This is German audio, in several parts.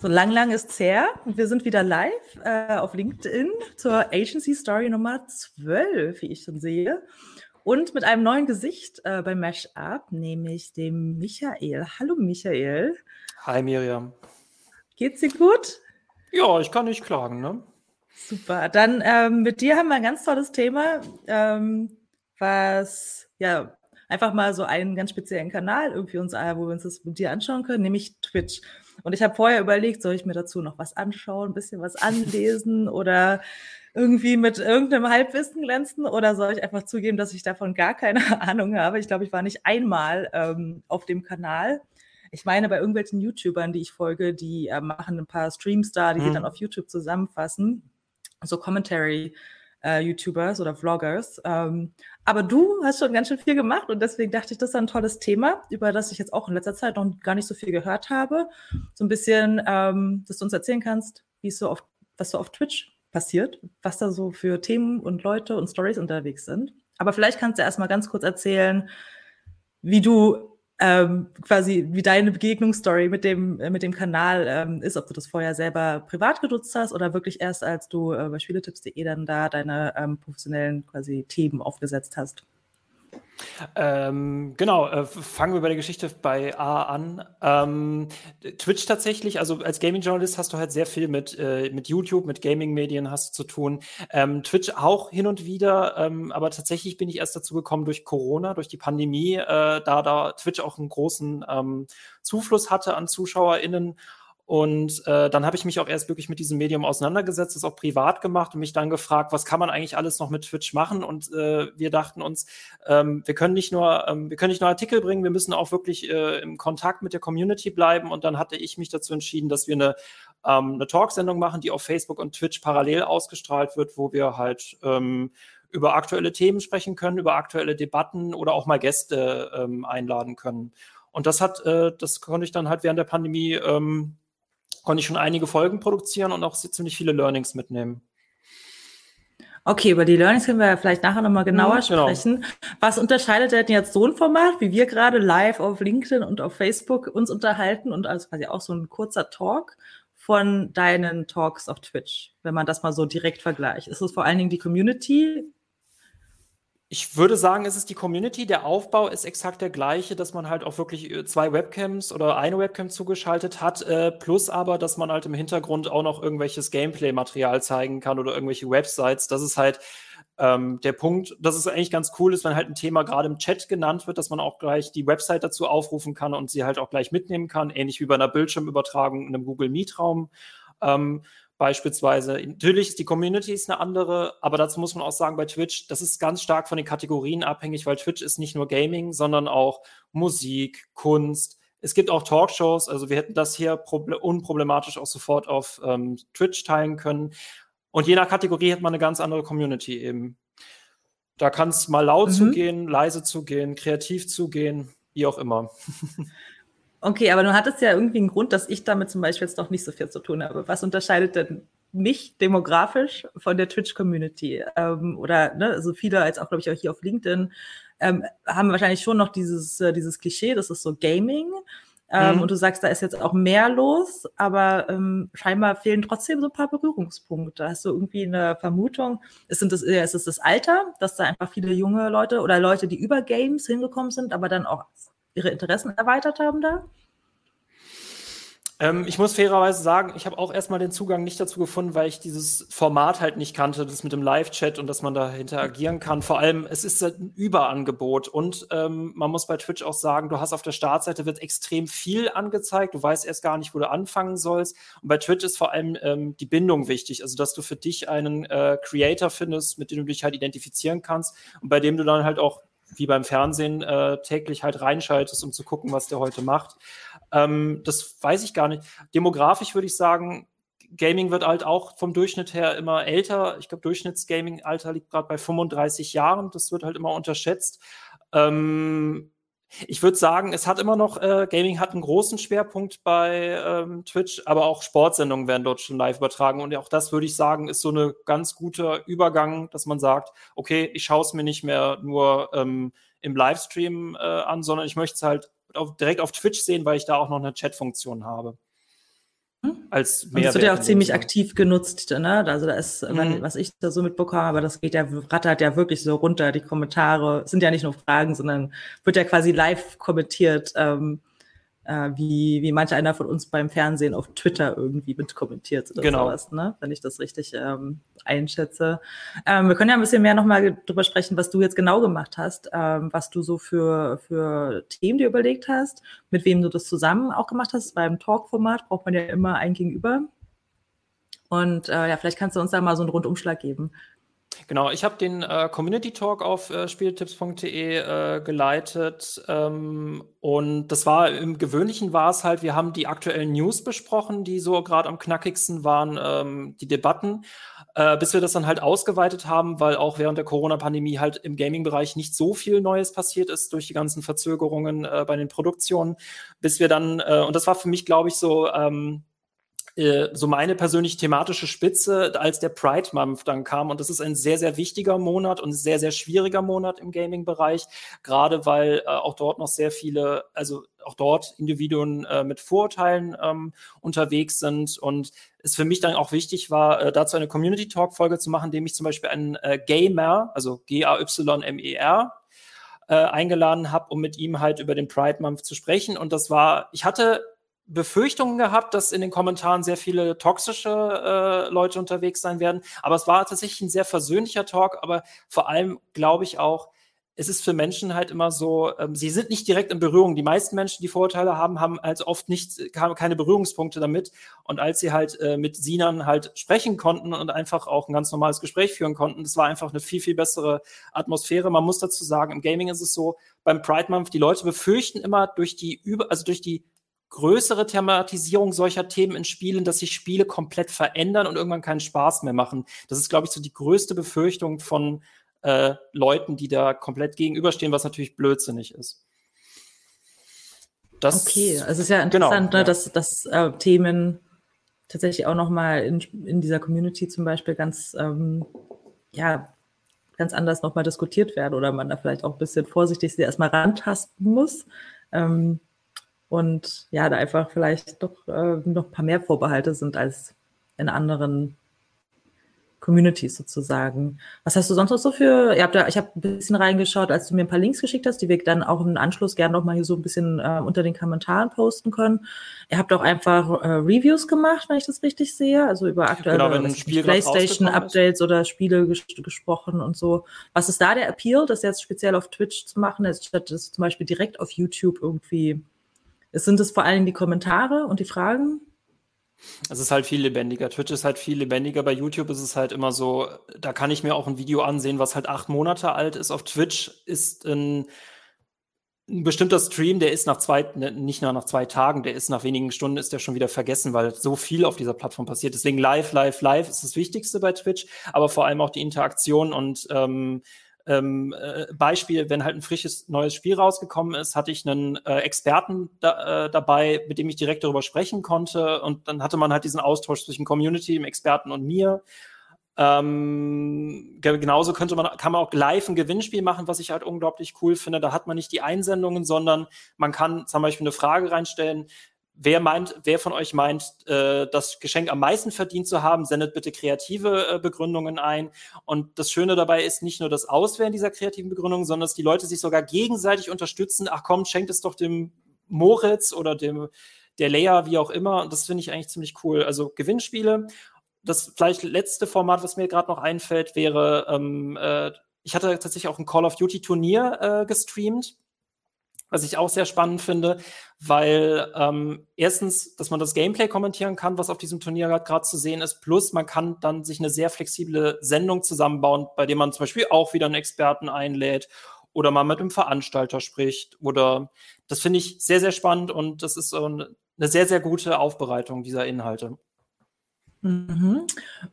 So lang, lang ist's her. Wir sind wieder live äh, auf LinkedIn zur Agency Story Nummer 12, wie ich schon sehe. Und mit einem neuen Gesicht äh, beim Mashup, nämlich dem Michael. Hallo Michael. Hi Miriam. Geht's dir gut? Ja, ich kann nicht klagen, ne? Super. Dann ähm, mit dir haben wir ein ganz tolles Thema, ähm, was ja einfach mal so einen ganz speziellen Kanal irgendwie uns, wo wir uns das mit dir anschauen können, nämlich Twitch. Und ich habe vorher überlegt, soll ich mir dazu noch was anschauen, ein bisschen was anlesen oder irgendwie mit irgendeinem Halbwissen glänzen oder soll ich einfach zugeben, dass ich davon gar keine Ahnung habe? Ich glaube, ich war nicht einmal ähm, auf dem Kanal. Ich meine, bei irgendwelchen YouTubern, die ich folge, die äh, machen ein paar Streams da, die mhm. dann auf YouTube zusammenfassen. So Commentary äh, YouTubers oder Vloggers. Ähm, aber du hast schon ganz schön viel gemacht und deswegen dachte ich, das ist ein tolles Thema, über das ich jetzt auch in letzter Zeit noch gar nicht so viel gehört habe. So ein bisschen, ähm, dass du uns erzählen kannst, wie es so auf, was so auf Twitch passiert, was da so für Themen und Leute und Stories unterwegs sind. Aber vielleicht kannst du erstmal ganz kurz erzählen, wie du ähm, quasi wie deine Begegnungsstory mit dem, äh, mit dem Kanal ähm, ist, ob du das vorher selber privat genutzt hast oder wirklich erst, als du äh, bei spieletipps.de dann da deine ähm, professionellen quasi Themen aufgesetzt hast. Ähm, genau, äh, fangen wir bei der Geschichte bei A an. Ähm, Twitch tatsächlich, also als Gaming-Journalist hast du halt sehr viel mit, äh, mit YouTube, mit Gaming-Medien hast du zu tun. Ähm, Twitch auch hin und wieder, ähm, aber tatsächlich bin ich erst dazu gekommen durch Corona, durch die Pandemie, äh, da da Twitch auch einen großen ähm, Zufluss hatte an ZuschauerInnen und äh, dann habe ich mich auch erst wirklich mit diesem Medium auseinandergesetzt, das auch privat gemacht und mich dann gefragt, was kann man eigentlich alles noch mit Twitch machen? Und äh, wir dachten uns, ähm, wir können nicht nur, ähm, wir können nicht nur Artikel bringen, wir müssen auch wirklich äh, im Kontakt mit der Community bleiben. Und dann hatte ich mich dazu entschieden, dass wir eine, ähm, eine Talksendung machen, die auf Facebook und Twitch parallel ausgestrahlt wird, wo wir halt ähm, über aktuelle Themen sprechen können, über aktuelle Debatten oder auch mal Gäste ähm, einladen können. Und das hat, äh, das konnte ich dann halt während der Pandemie ähm, konnte ich schon einige Folgen produzieren und auch ziemlich viele Learnings mitnehmen. Okay, über die Learnings können wir ja vielleicht nachher nochmal genauer mhm, genau. sprechen. Was unterscheidet denn jetzt so ein Format, wie wir gerade live auf LinkedIn und auf Facebook uns unterhalten und also quasi auch so ein kurzer Talk von deinen Talks auf Twitch, wenn man das mal so direkt vergleicht? Ist es vor allen Dingen die Community, ich würde sagen, es ist die Community. Der Aufbau ist exakt der gleiche, dass man halt auch wirklich äh, zwei Webcams oder eine Webcam zugeschaltet hat, äh, plus aber, dass man halt im Hintergrund auch noch irgendwelches Gameplay-Material zeigen kann oder irgendwelche Websites. Das ist halt ähm, der Punkt, dass es eigentlich ganz cool ist, wenn halt ein Thema gerade im Chat genannt wird, dass man auch gleich die Website dazu aufrufen kann und sie halt auch gleich mitnehmen kann, ähnlich wie bei einer Bildschirmübertragung in einem Google Meet-Raum. Ähm, beispielsweise. Natürlich ist die Community ist eine andere, aber dazu muss man auch sagen, bei Twitch, das ist ganz stark von den Kategorien abhängig, weil Twitch ist nicht nur Gaming, sondern auch Musik, Kunst. Es gibt auch Talkshows, also wir hätten das hier unproblematisch auch sofort auf ähm, Twitch teilen können. Und je nach Kategorie hat man eine ganz andere Community eben. Da kann es mal laut mhm. zugehen, leise zugehen, kreativ zugehen, wie auch immer. Okay, aber du hattest ja irgendwie einen Grund, dass ich damit zum Beispiel jetzt doch nicht so viel zu tun habe. Was unterscheidet denn mich demografisch von der Twitch-Community? Ähm, oder ne, also viele, als auch, glaube ich, auch hier auf LinkedIn, ähm, haben wahrscheinlich schon noch dieses, äh, dieses Klischee, das ist so Gaming. Ähm, mhm. Und du sagst, da ist jetzt auch mehr los, aber ähm, scheinbar fehlen trotzdem so ein paar Berührungspunkte. Hast du irgendwie eine Vermutung? Ist, das, ist es das Alter, dass da einfach viele junge Leute oder Leute, die über Games hingekommen sind, aber dann auch ihre Interessen erweitert haben da? Ähm, ich muss fairerweise sagen, ich habe auch erstmal den Zugang nicht dazu gefunden, weil ich dieses Format halt nicht kannte, das mit dem Live-Chat und dass man da interagieren kann. Vor allem, es ist halt ein Überangebot und ähm, man muss bei Twitch auch sagen, du hast auf der Startseite wird extrem viel angezeigt, du weißt erst gar nicht, wo du anfangen sollst. Und bei Twitch ist vor allem ähm, die Bindung wichtig, also dass du für dich einen äh, Creator findest, mit dem du dich halt identifizieren kannst und bei dem du dann halt auch wie beim Fernsehen äh, täglich halt reinschaltest, um zu gucken, was der heute macht. Ähm, das weiß ich gar nicht. Demografisch würde ich sagen, Gaming wird halt auch vom Durchschnitt her immer älter. Ich glaube, Durchschnittsgaming-Alter liegt gerade bei 35 Jahren. Das wird halt immer unterschätzt. Ähm, ich würde sagen, es hat immer noch, äh, Gaming hat einen großen Schwerpunkt bei ähm, Twitch, aber auch Sportsendungen werden dort schon live übertragen. Und auch das würde ich sagen, ist so ein ganz guter Übergang, dass man sagt, okay, ich schaue es mir nicht mehr nur ähm, im Livestream äh, an, sondern ich möchte es halt auf, direkt auf Twitch sehen, weil ich da auch noch eine Chat-Funktion habe. Als Mehrwert. Und das wird ja auch ziemlich aktiv genutzt, ne? Also da ist, mhm. was ich da so mitbekomme, aber das geht ja, rattert ja wirklich so runter. Die Kommentare sind ja nicht nur Fragen, sondern wird ja quasi live kommentiert. Ähm, äh, wie, wie manch einer von uns beim Fernsehen auf Twitter irgendwie mitkommentiert oder genau. sowas, ne? wenn ich das richtig ähm, einschätze. Ähm, wir können ja ein bisschen mehr nochmal drüber sprechen, was du jetzt genau gemacht hast, ähm, was du so für, für Themen dir überlegt hast, mit wem du das zusammen auch gemacht hast. Beim Talk-Format braucht man ja immer ein Gegenüber. Und äh, ja, vielleicht kannst du uns da mal so einen Rundumschlag geben. Genau, ich habe den äh, Community Talk auf äh, spieltipps.de äh, geleitet ähm, und das war im Gewöhnlichen war es halt, wir haben die aktuellen News besprochen, die so gerade am knackigsten waren, ähm, die Debatten, äh, bis wir das dann halt ausgeweitet haben, weil auch während der Corona-Pandemie halt im Gaming-Bereich nicht so viel Neues passiert ist durch die ganzen Verzögerungen äh, bei den Produktionen, bis wir dann, äh, und das war für mich, glaube ich, so ähm, äh, so meine persönlich thematische Spitze, als der Pride Month dann kam. Und das ist ein sehr, sehr wichtiger Monat und sehr, sehr schwieriger Monat im Gaming-Bereich, gerade weil äh, auch dort noch sehr viele, also auch dort Individuen äh, mit Vorurteilen ähm, unterwegs sind und es für mich dann auch wichtig war, äh, dazu eine Community Talk Folge zu machen, indem ich zum Beispiel einen äh, Gamer, also G-A-Y-M-E-R, äh, eingeladen habe, um mit ihm halt über den Pride Month zu sprechen. Und das war, ich hatte Befürchtungen gehabt, dass in den Kommentaren sehr viele toxische äh, Leute unterwegs sein werden. Aber es war tatsächlich ein sehr versöhnlicher Talk. Aber vor allem glaube ich auch, es ist für Menschen halt immer so, ähm, sie sind nicht direkt in Berührung. Die meisten Menschen, die Vorurteile haben, haben also oft nicht, keine Berührungspunkte damit. Und als sie halt äh, mit Sinan halt sprechen konnten und einfach auch ein ganz normales Gespräch führen konnten, das war einfach eine viel, viel bessere Atmosphäre. Man muss dazu sagen, im Gaming ist es so, beim Pride Month, die Leute befürchten immer durch die über, also durch die größere Thematisierung solcher Themen in Spielen, dass sich Spiele komplett verändern und irgendwann keinen Spaß mehr machen. Das ist, glaube ich, so die größte Befürchtung von äh, Leuten, die da komplett gegenüberstehen, was natürlich blödsinnig ist. Das, okay, also es ist ja genau, interessant, genau, ne, ja. dass, dass äh, Themen tatsächlich auch nochmal in, in dieser Community zum Beispiel ganz, ähm, ja, ganz anders nochmal diskutiert werden oder man da vielleicht auch ein bisschen vorsichtig sie erstmal rantasten muss. Ähm, und ja, da einfach vielleicht doch äh, noch ein paar mehr Vorbehalte sind als in anderen Communities sozusagen. Was hast du sonst noch so für, ihr habt da, ich habe ein bisschen reingeschaut, als du mir ein paar Links geschickt hast, die wir dann auch im Anschluss gerne noch mal hier so ein bisschen äh, unter den Kommentaren posten können. Ihr habt auch einfach äh, Reviews gemacht, wenn ich das richtig sehe, also über aktuelle genau, Playstation-Updates oder Spiele ges gesprochen und so. Was ist da der Appeal, das jetzt speziell auf Twitch zu machen, statt das zum Beispiel direkt auf YouTube irgendwie es sind es vor allem die Kommentare und die Fragen? Es ist halt viel lebendiger. Twitch ist halt viel lebendiger. Bei YouTube ist es halt immer so, da kann ich mir auch ein Video ansehen, was halt acht Monate alt ist. Auf Twitch ist ein, ein bestimmter Stream, der ist nach zwei, ne, nicht nur nach zwei Tagen, der ist nach wenigen Stunden, ist der schon wieder vergessen, weil so viel auf dieser Plattform passiert. Deswegen live, live, live ist das Wichtigste bei Twitch, aber vor allem auch die Interaktion und ähm, ähm, äh, Beispiel, wenn halt ein frisches neues Spiel rausgekommen ist, hatte ich einen äh, Experten da, äh, dabei, mit dem ich direkt darüber sprechen konnte. Und dann hatte man halt diesen Austausch zwischen Community, dem Experten und mir. Ähm, genauso könnte man, kann man auch live ein Gewinnspiel machen, was ich halt unglaublich cool finde. Da hat man nicht die Einsendungen, sondern man kann zum Beispiel eine Frage reinstellen wer meint, wer von euch meint, äh, das Geschenk am meisten verdient zu haben, sendet bitte kreative äh, Begründungen ein. Und das Schöne dabei ist nicht nur das Auswählen dieser kreativen Begründungen, sondern dass die Leute sich sogar gegenseitig unterstützen. Ach komm, schenkt es doch dem Moritz oder dem der Leia, wie auch immer. Und das finde ich eigentlich ziemlich cool. Also Gewinnspiele. Das vielleicht letzte Format, was mir gerade noch einfällt, wäre, ähm, äh, ich hatte tatsächlich auch ein Call of Duty Turnier äh, gestreamt was ich auch sehr spannend finde, weil ähm, erstens, dass man das Gameplay kommentieren kann, was auf diesem Turnier gerade zu sehen ist, plus man kann dann sich eine sehr flexible Sendung zusammenbauen, bei dem man zum Beispiel auch wieder einen Experten einlädt oder mal mit einem Veranstalter spricht oder das finde ich sehr, sehr spannend und das ist so eine sehr, sehr gute Aufbereitung dieser Inhalte. Mhm.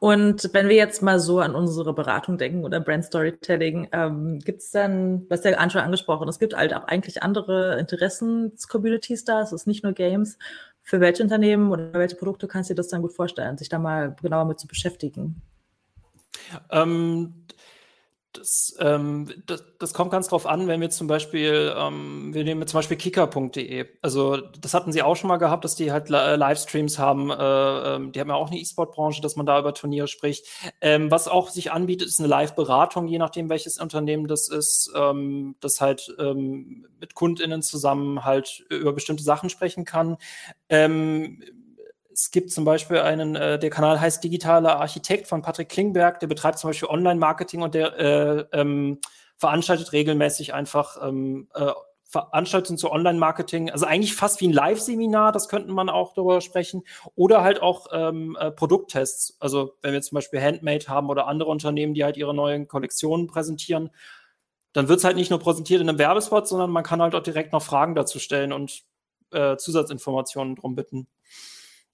Und wenn wir jetzt mal so an unsere Beratung denken oder Brand Storytelling, ähm, gibt es dann, was der schon angesprochen, es gibt halt auch eigentlich andere Interessens-Communities da, es ist nicht nur Games. Für welche Unternehmen oder welche Produkte kannst du dir das dann gut vorstellen, sich da mal genauer mit zu beschäftigen? Ähm, Das, ähm, das, das, kommt ganz drauf an, wenn wir zum Beispiel, ähm, wir nehmen zum Beispiel kicker.de. Also das hatten sie auch schon mal gehabt, dass die halt äh, Livestreams haben. Äh, ähm, die haben ja auch eine E-Sport-Branche, dass man da über Turniere spricht. Ähm, was auch sich anbietet, ist eine Live-Beratung, je nachdem welches Unternehmen das ist, ähm, das halt ähm, mit KundInnen zusammen halt über bestimmte Sachen sprechen kann. Es gibt zum Beispiel einen, äh, der Kanal heißt Digitaler Architekt von Patrick Klingberg, der betreibt zum Beispiel Online-Marketing und der äh, ähm, veranstaltet regelmäßig einfach ähm, äh, Veranstaltungen zu Online-Marketing, also eigentlich fast wie ein Live-Seminar, das könnten man auch darüber sprechen, oder halt auch ähm, äh, Produkttests. Also wenn wir zum Beispiel Handmade haben oder andere Unternehmen, die halt ihre neuen Kollektionen präsentieren, dann wird es halt nicht nur präsentiert in einem Werbespot, sondern man kann halt auch direkt noch Fragen dazu stellen und äh, Zusatzinformationen drum bitten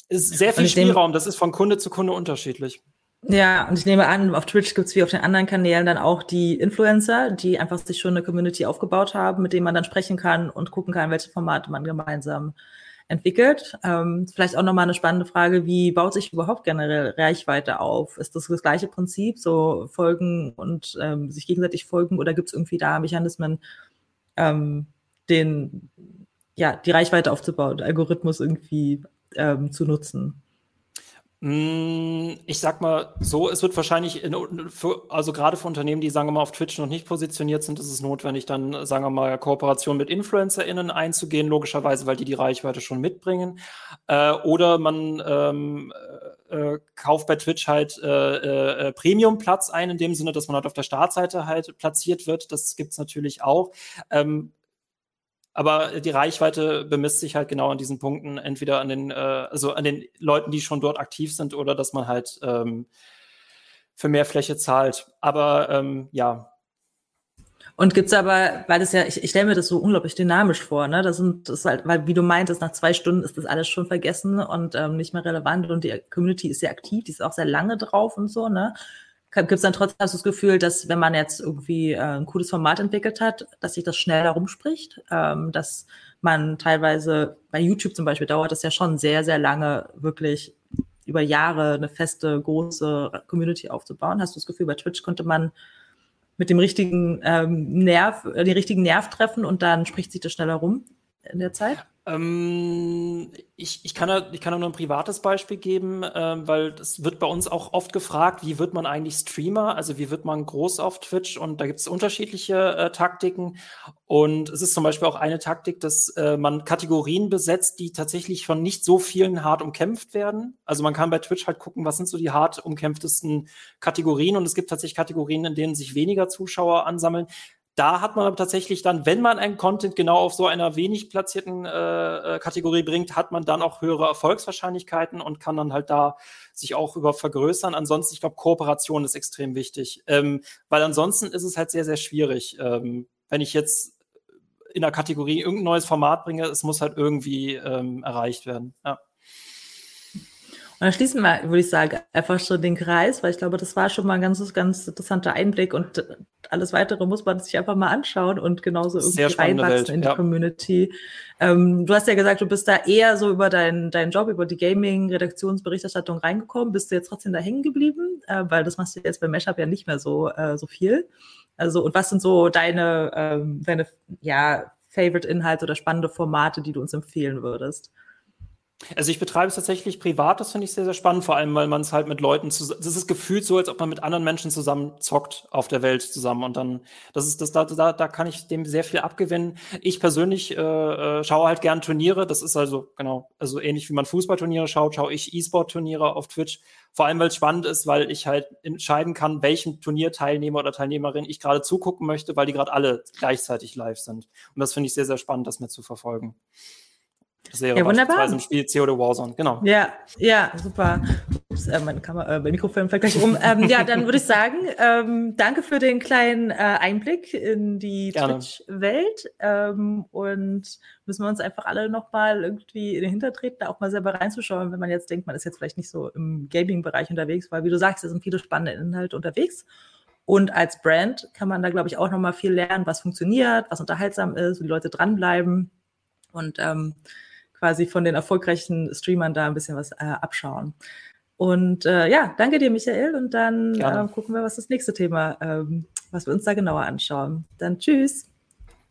ist sehr viel Spielraum. Das ist von Kunde zu Kunde unterschiedlich. Ja, und ich nehme an, auf Twitch gibt's wie auf den anderen Kanälen dann auch die Influencer, die einfach sich schon eine Community aufgebaut haben, mit denen man dann sprechen kann und gucken kann, welche Formate man gemeinsam entwickelt. Ähm, vielleicht auch nochmal eine spannende Frage, wie baut sich überhaupt generell Reichweite auf? Ist das das gleiche Prinzip, so folgen und ähm, sich gegenseitig folgen oder gibt's irgendwie da Mechanismen, ähm, den, ja, die Reichweite aufzubauen, Algorithmus irgendwie ähm, zu nutzen? Mm, ich sag mal so, es wird wahrscheinlich, in, für, also gerade für Unternehmen, die, sagen wir mal, auf Twitch noch nicht positioniert sind, ist es notwendig, dann, sagen wir mal, Kooperation mit InfluencerInnen einzugehen, logischerweise, weil die die Reichweite schon mitbringen. Äh, oder man ähm, äh, äh kauft bei Twitch halt äh, äh, Premium-Platz ein, in dem Sinne, dass man halt auf der Startseite halt platziert wird. Das gibt's natürlich auch. Ähm, aber die Reichweite bemisst sich halt genau an diesen Punkten, entweder an den, äh, also an den Leuten, die schon dort aktiv sind, oder dass man halt ähm, für mehr Fläche zahlt. Aber ähm, ja. Und gibt's aber, weil das ja, ich, ich stelle mir das so unglaublich dynamisch vor, ne? Das sind, das ist halt, weil wie du meintest, nach zwei Stunden ist das alles schon vergessen und ähm, nicht mehr relevant und die Community ist sehr aktiv, die ist auch sehr lange drauf und so, ne? Gibt es dann trotzdem das Gefühl, dass wenn man jetzt irgendwie äh, ein cooles Format entwickelt hat, dass sich das schnell herumspricht, ähm, dass man teilweise bei YouTube zum Beispiel dauert es ja schon sehr, sehr lange, wirklich über Jahre eine feste, große Community aufzubauen. Hast du das Gefühl, bei Twitch konnte man mit dem richtigen ähm, Nerv, äh, den richtigen Nerv treffen und dann spricht sich das schneller rum in der Zeit? Ähm, ich, ich, kann da, ich kann da nur ein privates Beispiel geben, äh, weil das wird bei uns auch oft gefragt, wie wird man eigentlich Streamer? Also wie wird man groß auf Twitch? Und da gibt es unterschiedliche äh, Taktiken. Und es ist zum Beispiel auch eine Taktik, dass äh, man Kategorien besetzt, die tatsächlich von nicht so vielen hart umkämpft werden. Also man kann bei Twitch halt gucken, was sind so die hart umkämpftesten Kategorien. Und es gibt tatsächlich Kategorien, in denen sich weniger Zuschauer ansammeln da hat man aber tatsächlich dann, wenn man einen Content genau auf so einer wenig platzierten äh, äh, Kategorie bringt, hat man dann auch höhere Erfolgswahrscheinlichkeiten und kann dann halt da sich auch über vergrößern. Ansonsten, ich glaube, Kooperation ist extrem wichtig, ähm, weil ansonsten ist es halt sehr, sehr schwierig. Ähm, wenn ich jetzt in der Kategorie irgendein neues Format bringe, es muss halt irgendwie ähm, erreicht werden. Ja. Und dann schließen wir, würde ich sagen, einfach schon den Kreis, weil ich glaube, das war schon mal ein ganz, ganz interessanter Einblick und alles weitere muss man sich einfach mal anschauen und genauso irgendwie reinwachsen Welt, in die ja. Community. Ähm, du hast ja gesagt, du bist da eher so über deinen deinen Job, über die Gaming-Redaktionsberichterstattung reingekommen. Bist du jetzt trotzdem da hängen geblieben? Äh, weil das machst du jetzt bei Mashup ja nicht mehr so, äh, so viel. Also, und was sind so deine, ähm, deine, ja, Favorite-Inhalte oder spannende Formate, die du uns empfehlen würdest? Also ich betreibe es tatsächlich privat, das finde ich sehr, sehr spannend, vor allem, weil man es halt mit Leuten zusammen, das ist gefühlt so, als ob man mit anderen Menschen zusammen zockt auf der Welt zusammen und dann, das ist, das, da, da, da kann ich dem sehr viel abgewinnen. Ich persönlich äh, äh, schaue halt gern Turniere, das ist also, genau, also ähnlich wie man Fußballturniere schaut, schaue ich E-Sport-Turniere auf Twitch, vor allem, weil es spannend ist, weil ich halt entscheiden kann, welchen Turnierteilnehmer oder Teilnehmerin ich gerade zugucken möchte, weil die gerade alle gleichzeitig live sind. Und das finde ich sehr, sehr spannend, das mit zu verfolgen. Das wäre ja, wunderbar. im Spiel CO Warzone, genau. Ja, ja, super. Ups, äh, meine Kamera, äh, mein Mikrofon fällt gleich um. ähm, ja, dann würde ich sagen, ähm, danke für den kleinen äh, Einblick in die Twitch-Welt. Ähm, und müssen wir uns einfach alle nochmal irgendwie in den Hintertreten, da auch mal selber reinzuschauen, wenn man jetzt denkt, man ist jetzt vielleicht nicht so im Gaming-Bereich unterwegs, weil wie du sagst, da sind viele spannende Inhalte unterwegs. Und als Brand kann man da, glaube ich, auch nochmal viel lernen, was funktioniert, was unterhaltsam ist, wie die Leute dranbleiben. Und ähm, quasi von den erfolgreichen Streamern da ein bisschen was äh, abschauen. Und äh, ja, danke dir, Michael. Und dann äh, gucken wir, was das nächste Thema ähm, was wir uns da genauer anschauen. Dann tschüss.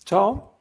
Ciao.